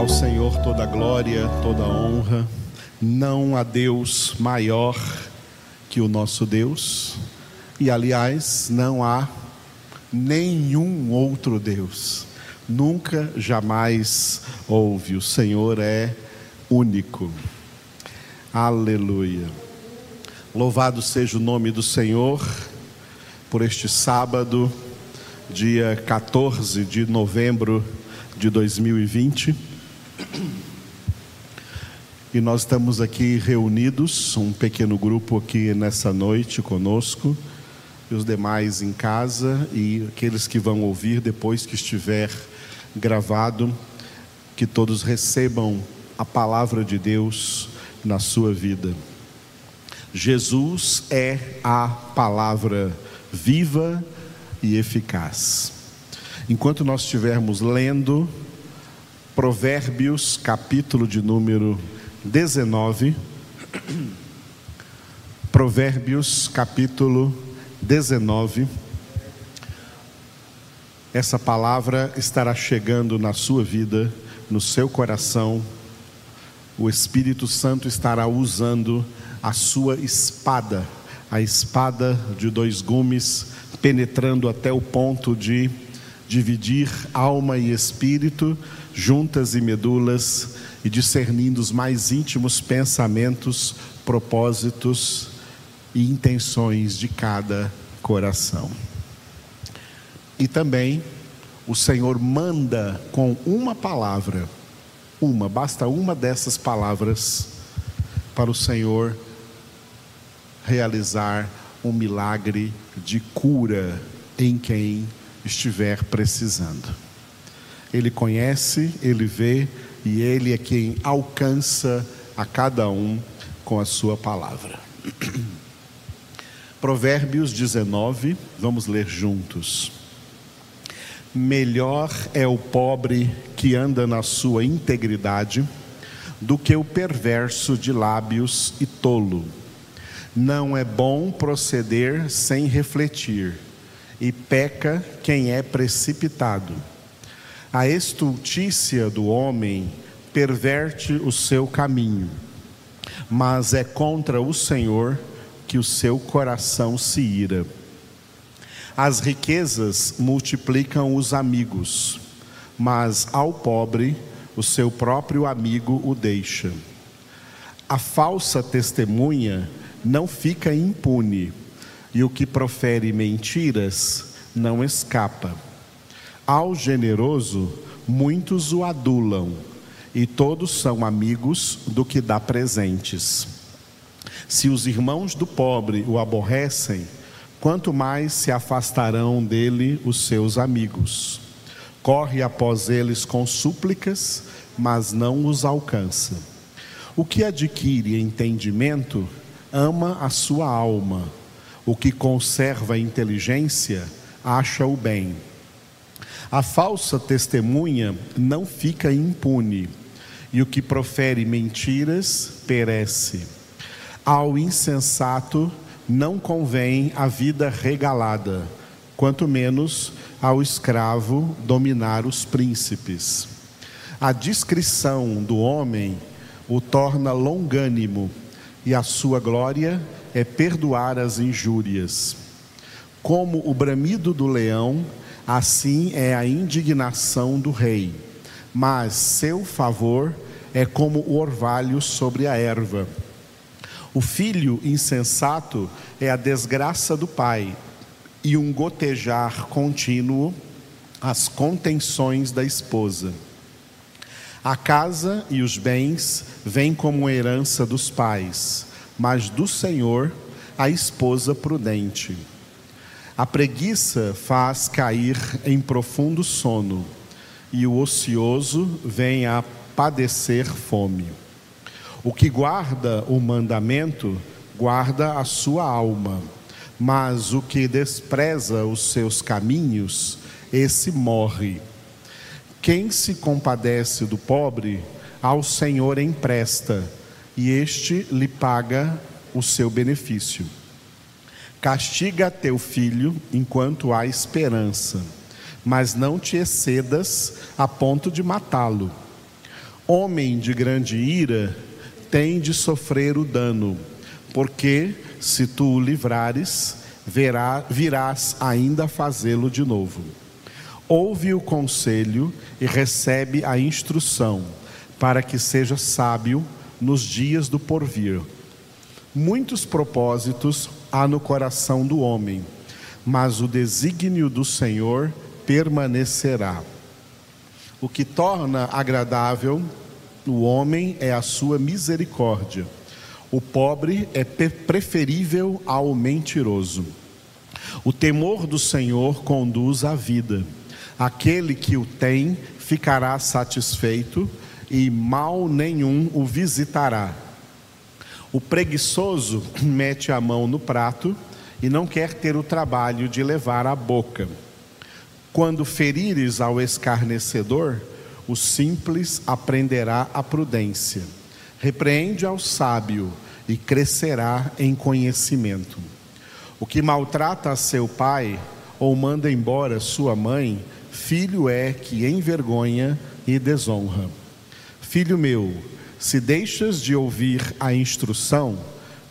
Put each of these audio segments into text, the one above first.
Ao Senhor toda glória, toda honra. Não há Deus maior que o nosso Deus. E aliás, não há nenhum outro Deus. Nunca, jamais houve. O Senhor é único. Aleluia. Louvado seja o nome do Senhor por este sábado, dia 14 de novembro de 2020. E nós estamos aqui reunidos, um pequeno grupo aqui nessa noite conosco, e os demais em casa, e aqueles que vão ouvir depois que estiver gravado, que todos recebam a palavra de Deus na sua vida. Jesus é a palavra viva e eficaz. Enquanto nós estivermos lendo Provérbios, capítulo de número 19, Provérbios, capítulo 19, essa palavra estará chegando na sua vida, no seu coração, o Espírito Santo estará usando a sua espada, a espada de dois gumes, penetrando até o ponto de dividir alma e espírito, juntas e medulas, e discernindo os mais íntimos pensamentos, propósitos e intenções de cada coração. E também o Senhor manda com uma palavra, uma, basta uma dessas palavras para o Senhor realizar um milagre de cura em quem estiver precisando. Ele conhece, ele vê e ele é quem alcança a cada um com a sua palavra. Provérbios 19, vamos ler juntos. Melhor é o pobre que anda na sua integridade do que o perverso de lábios e tolo não é bom proceder sem refletir, e peca quem é precipitado. A estultícia do homem perverte o seu caminho, mas é contra o Senhor que o seu coração se ira. As riquezas multiplicam os amigos, mas ao pobre o seu próprio amigo o deixa. A falsa testemunha não fica impune, e o que profere mentiras não escapa. Ao generoso, muitos o adulam, e todos são amigos do que dá presentes. Se os irmãos do pobre o aborrecem, quanto mais se afastarão dele os seus amigos. Corre após eles com súplicas, mas não os alcança. O que adquire entendimento ama a sua alma. O que conserva a inteligência acha o bem. A falsa testemunha não fica impune, e o que profere mentiras perece. Ao insensato não convém a vida regalada, quanto menos ao escravo dominar os príncipes. A discrição do homem o torna longânimo e a sua glória é perdoar as injúrias. Como o bramido do leão, assim é a indignação do rei, mas seu favor é como o orvalho sobre a erva. O filho insensato é a desgraça do pai, e um gotejar contínuo as contenções da esposa. A casa e os bens vêm como herança dos pais, mas do Senhor a esposa prudente. A preguiça faz cair em profundo sono, e o ocioso vem a padecer fome. O que guarda o mandamento, guarda a sua alma, mas o que despreza os seus caminhos, esse morre. Quem se compadece do pobre, ao Senhor empresta, e este lhe paga o seu benefício. Castiga teu filho enquanto há esperança, mas não te excedas a ponto de matá-lo. Homem de grande ira tem de sofrer o dano, porque se tu o livrares, verá, virás ainda fazê-lo de novo. Ouve o conselho e recebe a instrução, para que seja sábio nos dias do porvir. Muitos propósitos há no coração do homem, mas o desígnio do Senhor permanecerá. O que torna agradável o homem é a sua misericórdia. O pobre é preferível ao mentiroso. O temor do Senhor conduz à vida. Aquele que o tem ficará satisfeito e mal nenhum o visitará. O preguiçoso mete a mão no prato e não quer ter o trabalho de levar à boca. Quando ferires ao escarnecedor, o simples aprenderá a prudência. Repreende ao sábio e crescerá em conhecimento. O que maltrata seu pai ou manda embora sua mãe, filho é que envergonha e desonra. Filho meu, se deixas de ouvir a instrução,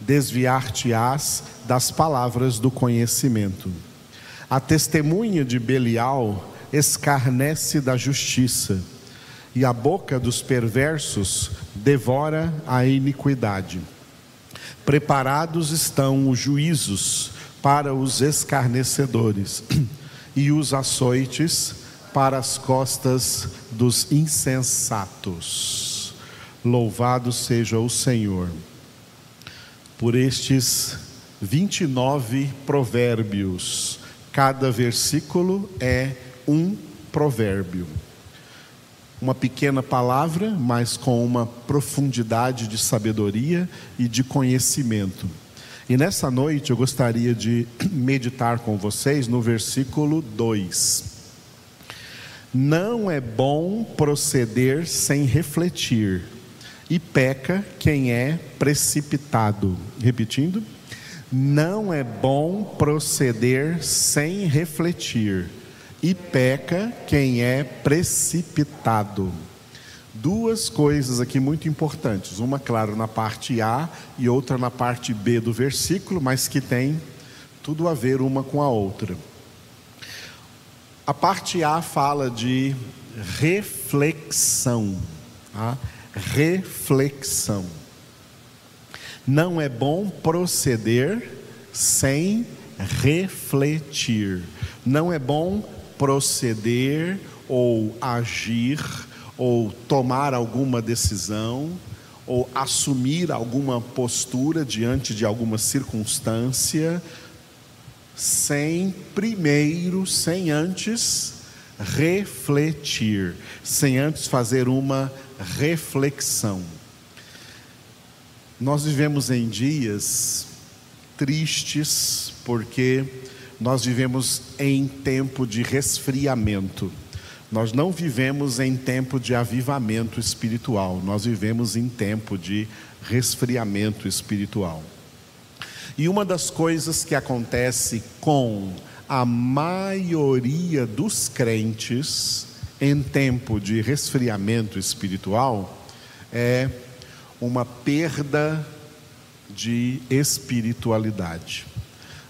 desviar-te-ás das palavras do conhecimento. A testemunha de Belial escarnece da justiça e a boca dos perversos devora a iniquidade. Preparados estão os juízos para os escarnecedores e os açoites para as costas dos insensatos. Louvado seja o Senhor por estes 29 provérbios. Cada versículo é um provérbio uma pequena palavra, mas com uma profundidade de sabedoria e de conhecimento. E nessa noite eu gostaria de meditar com vocês no versículo 2. Não é bom proceder sem refletir, e peca quem é precipitado. Repetindo, não é bom proceder sem refletir e peca quem é precipitado. Duas coisas aqui muito importantes, uma, claro, na parte A e outra na parte B do versículo, mas que tem tudo a ver uma com a outra. A parte A fala de reflexão. Tá? Reflexão. Não é bom proceder sem refletir. Não é bom proceder ou agir ou tomar alguma decisão ou assumir alguma postura diante de alguma circunstância sem primeiro, sem antes refletir, sem antes fazer uma reflexão. Nós vivemos em dias tristes porque nós vivemos em tempo de resfriamento. Nós não vivemos em tempo de avivamento espiritual, nós vivemos em tempo de resfriamento espiritual. E uma das coisas que acontece com a maioria dos crentes em tempo de resfriamento espiritual é uma perda de espiritualidade.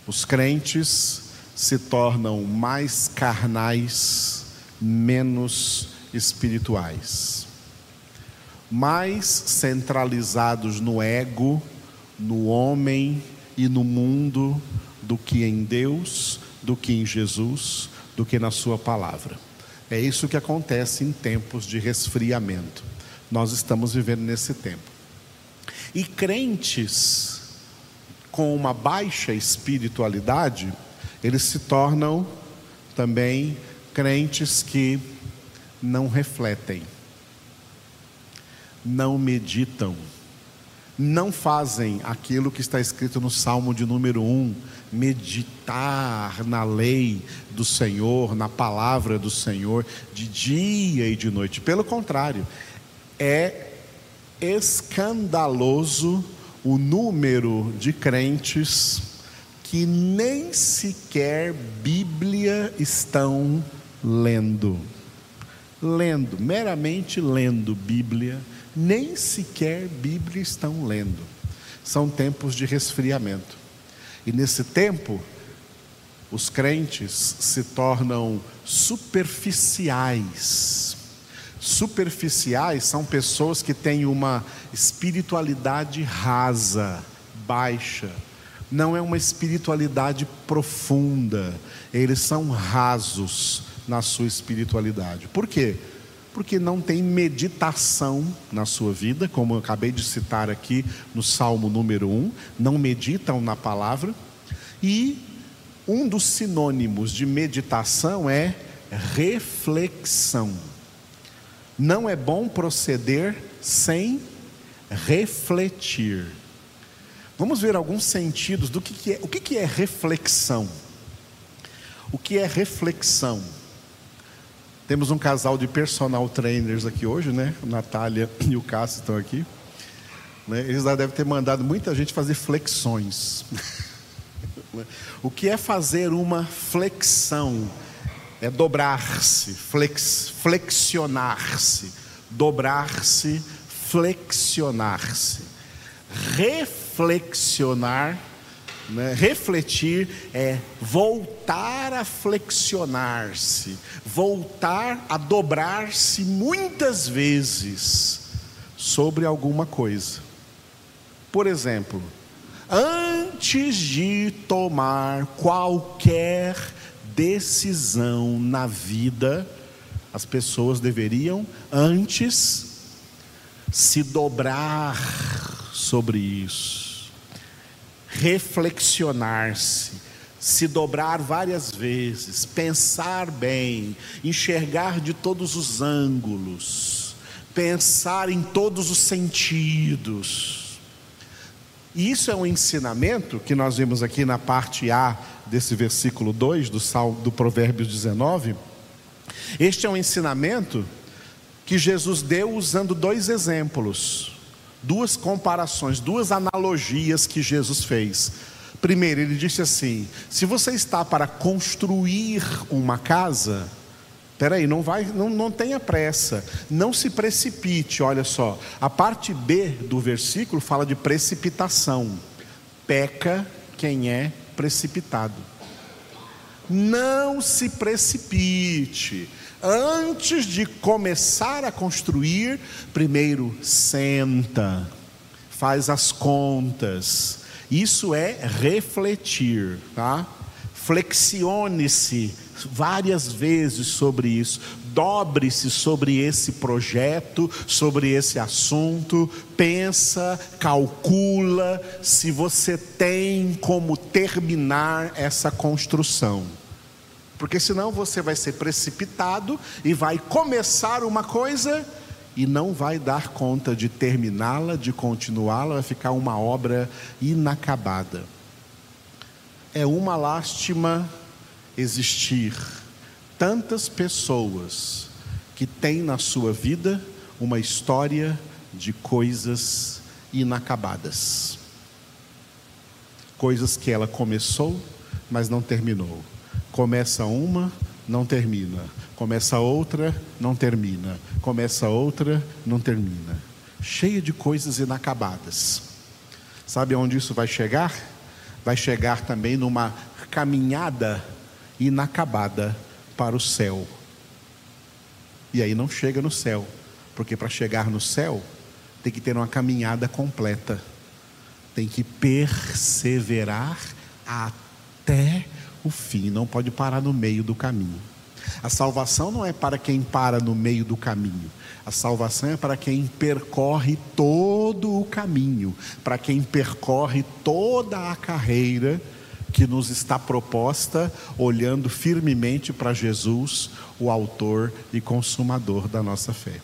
Os crentes se tornam mais carnais, menos espirituais. Mais centralizados no ego, no homem e no mundo do que em Deus, do que em Jesus, do que na Sua palavra. É isso que acontece em tempos de resfriamento. Nós estamos vivendo nesse tempo. E crentes com uma baixa espiritualidade, eles se tornam também crentes que não refletem, não meditam, não fazem aquilo que está escrito no Salmo de número 1, meditar na lei do Senhor, na palavra do Senhor, de dia e de noite. Pelo contrário, é escandaloso o número de crentes que nem sequer Bíblia estão lendo. lendo, meramente lendo Bíblia, nem sequer Bíblia estão lendo. São tempos de resfriamento. E nesse tempo, os crentes se tornam superficiais. Superficiais são pessoas que têm uma espiritualidade rasa, baixa. Não é uma espiritualidade profunda. Eles são rasos na sua espiritualidade. Por quê? Porque não tem meditação na sua vida, como eu acabei de citar aqui no Salmo número 1, não meditam na palavra. E um dos sinônimos de meditação é reflexão. Não é bom proceder sem refletir. Vamos ver alguns sentidos do que, que é. O que, que é reflexão? O que é reflexão? Temos um casal de personal trainers aqui hoje, né? A Natália e o Cássio estão aqui. Né? Eles já devem ter mandado muita gente fazer flexões. o que é fazer uma flexão? É dobrar-se, flex, flexionar-se, dobrar-se, flexionar-se. Reflexionar né? Refletir é voltar a flexionar-se, voltar a dobrar-se muitas vezes sobre alguma coisa. Por exemplo, antes de tomar qualquer decisão na vida, as pessoas deveriam antes se dobrar sobre isso reflexionar-se, se dobrar várias vezes, pensar bem, enxergar de todos os ângulos, pensar em todos os sentidos. E isso é um ensinamento que nós vemos aqui na parte A desse versículo 2 do, Salmo, do Provérbios 19. Este é um ensinamento que Jesus deu usando dois exemplos duas comparações, duas analogias que Jesus fez. Primeiro, ele disse assim: se você está para construir uma casa, peraí, não vai, não, não tenha pressa, não se precipite. Olha só, a parte B do versículo fala de precipitação. Peca quem é precipitado. Não se precipite. Antes de começar a construir, primeiro senta, faz as contas. Isso é refletir, tá? Flexione-se várias vezes sobre isso, dobre-se sobre esse projeto, sobre esse assunto, pensa, calcula se você tem como terminar essa construção porque senão você vai ser precipitado e vai começar uma coisa e não vai dar conta de terminá-la, de continuá-la, vai ficar uma obra inacabada. É uma lástima existir tantas pessoas que têm na sua vida uma história de coisas inacabadas. Coisas que ela começou, mas não terminou Começa uma, não termina. Começa outra, não termina. Começa outra, não termina. Cheia de coisas inacabadas. Sabe aonde isso vai chegar? Vai chegar também numa caminhada inacabada para o céu. E aí não chega no céu, porque para chegar no céu tem que ter uma caminhada completa. Tem que perseverar até o fim, não pode parar no meio do caminho. A salvação não é para quem para no meio do caminho. A salvação é para quem percorre todo o caminho, para quem percorre toda a carreira que nos está proposta, olhando firmemente para Jesus, o Autor e Consumador da nossa fé.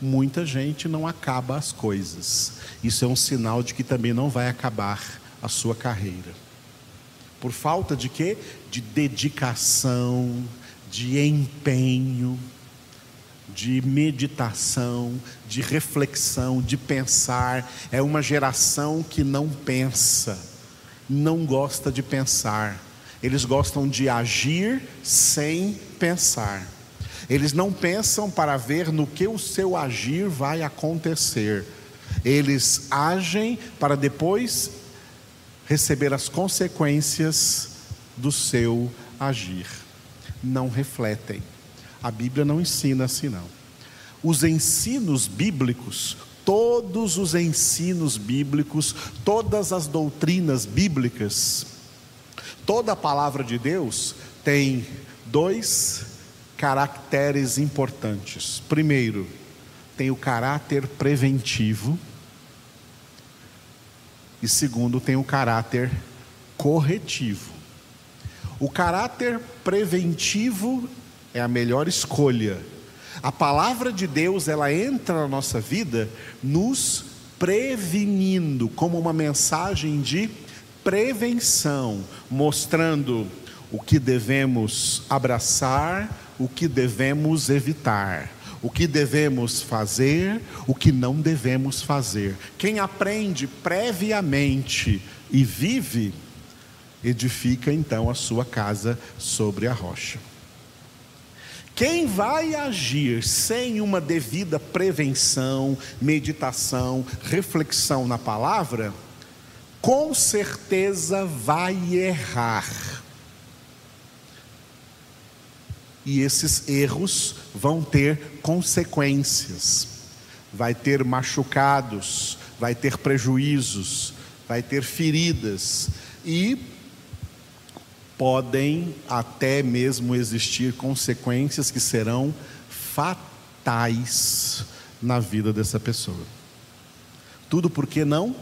Muita gente não acaba as coisas, isso é um sinal de que também não vai acabar a sua carreira. Por falta de quê? De dedicação, de empenho, de meditação, de reflexão, de pensar. É uma geração que não pensa, não gosta de pensar. Eles gostam de agir sem pensar. Eles não pensam para ver no que o seu agir vai acontecer. Eles agem para depois receber as consequências do seu agir. Não refletem. A Bíblia não ensina assim, não. Os ensinos bíblicos, todos os ensinos bíblicos, todas as doutrinas bíblicas, toda a palavra de Deus tem dois caracteres importantes. Primeiro, tem o caráter preventivo. E segundo, tem o caráter corretivo. O caráter preventivo é a melhor escolha. A palavra de Deus, ela entra na nossa vida nos prevenindo, como uma mensagem de prevenção, mostrando o que devemos abraçar, o que devemos evitar, o que devemos fazer, o que não devemos fazer. Quem aprende previamente e vive, edifica então a sua casa sobre a rocha. Quem vai agir sem uma devida prevenção, meditação, reflexão na palavra, com certeza vai errar. E esses erros vão ter consequências, vai ter machucados, vai ter prejuízos, vai ter feridas e podem até mesmo existir consequências que serão fatais na vida dessa pessoa. Tudo porque não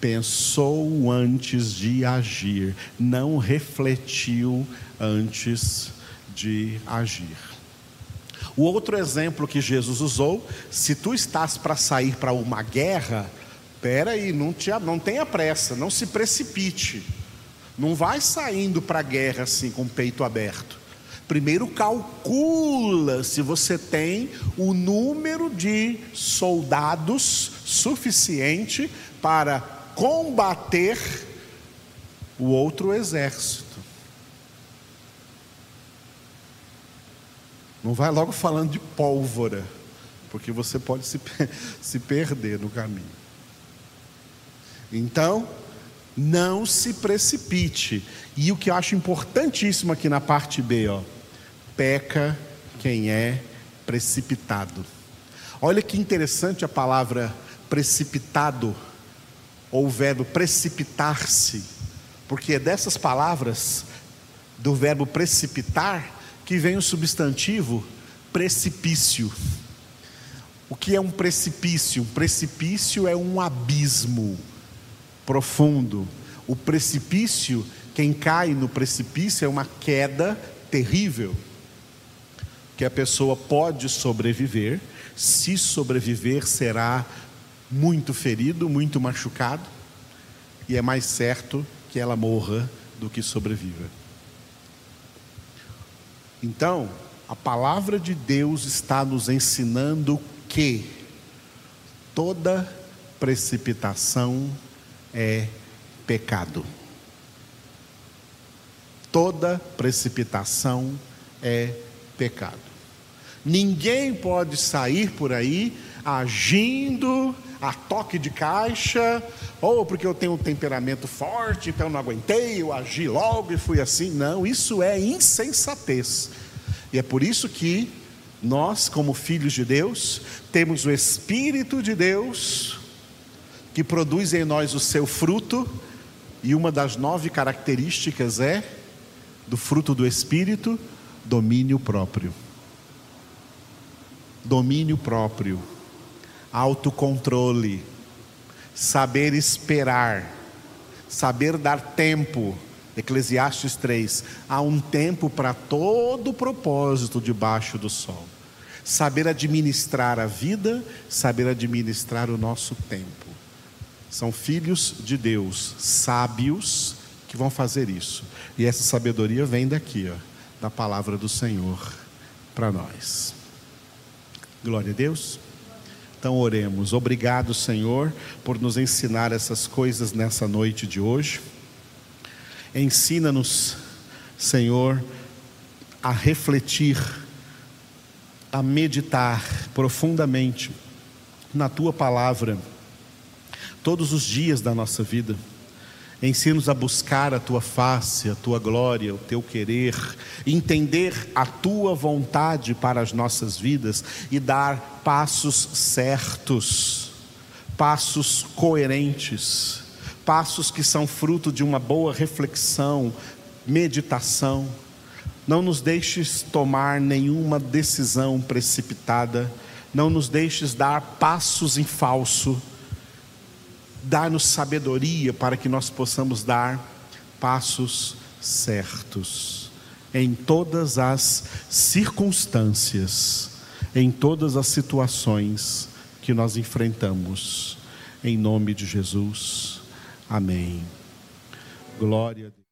pensou antes de agir, não refletiu antes de agir. O outro exemplo que Jesus usou, se tu estás para sair para uma guerra, espera aí, não, te, não tenha pressa, não se precipite. Não vai saindo para a guerra assim com o peito aberto. Primeiro calcula se você tem o número de soldados suficiente para combater o outro exército. Não vai logo falando de pólvora, porque você pode se, se perder no caminho. Então, não se precipite. E o que eu acho importantíssimo aqui na parte B, ó, peca quem é precipitado. Olha que interessante a palavra precipitado, ou o verbo precipitar-se, porque é dessas palavras, do verbo precipitar, que vem o substantivo precipício. O que é um precipício? Um precipício é um abismo profundo. O precipício, quem cai no precipício é uma queda terrível, que a pessoa pode sobreviver, se sobreviver, será muito ferido, muito machucado, e é mais certo que ela morra do que sobreviva. Então, a palavra de Deus está nos ensinando que toda precipitação é pecado. Toda precipitação é pecado. Ninguém pode sair por aí agindo a toque de caixa, ou porque eu tenho um temperamento forte, então eu não aguentei, eu agi logo e fui assim. Não, isso é insensatez. E é por isso que nós, como filhos de Deus, temos o Espírito de Deus que produz em nós o seu fruto, e uma das nove características é do fruto do Espírito, domínio próprio. Domínio próprio, autocontrole, saber esperar, saber dar tempo. Eclesiastes 3: há um tempo para todo propósito debaixo do sol. Saber administrar a vida, saber administrar o nosso tempo. São filhos de Deus, sábios, que vão fazer isso. E essa sabedoria vem daqui, ó, da palavra do Senhor para nós. Glória a Deus. Então oremos. Obrigado, Senhor, por nos ensinar essas coisas nessa noite de hoje. Ensina-nos, Senhor, a refletir a meditar profundamente na tua palavra todos os dias da nossa vida. Ensina-nos a buscar a tua face, a tua glória, o teu querer, entender a tua vontade para as nossas vidas e dar passos certos, passos coerentes, passos que são fruto de uma boa reflexão, meditação. Não nos deixes tomar nenhuma decisão precipitada, não nos deixes dar passos em falso Dá-nos sabedoria para que nós possamos dar passos certos em todas as circunstâncias, em todas as situações que nós enfrentamos. Em nome de Jesus. Amém. Glória a.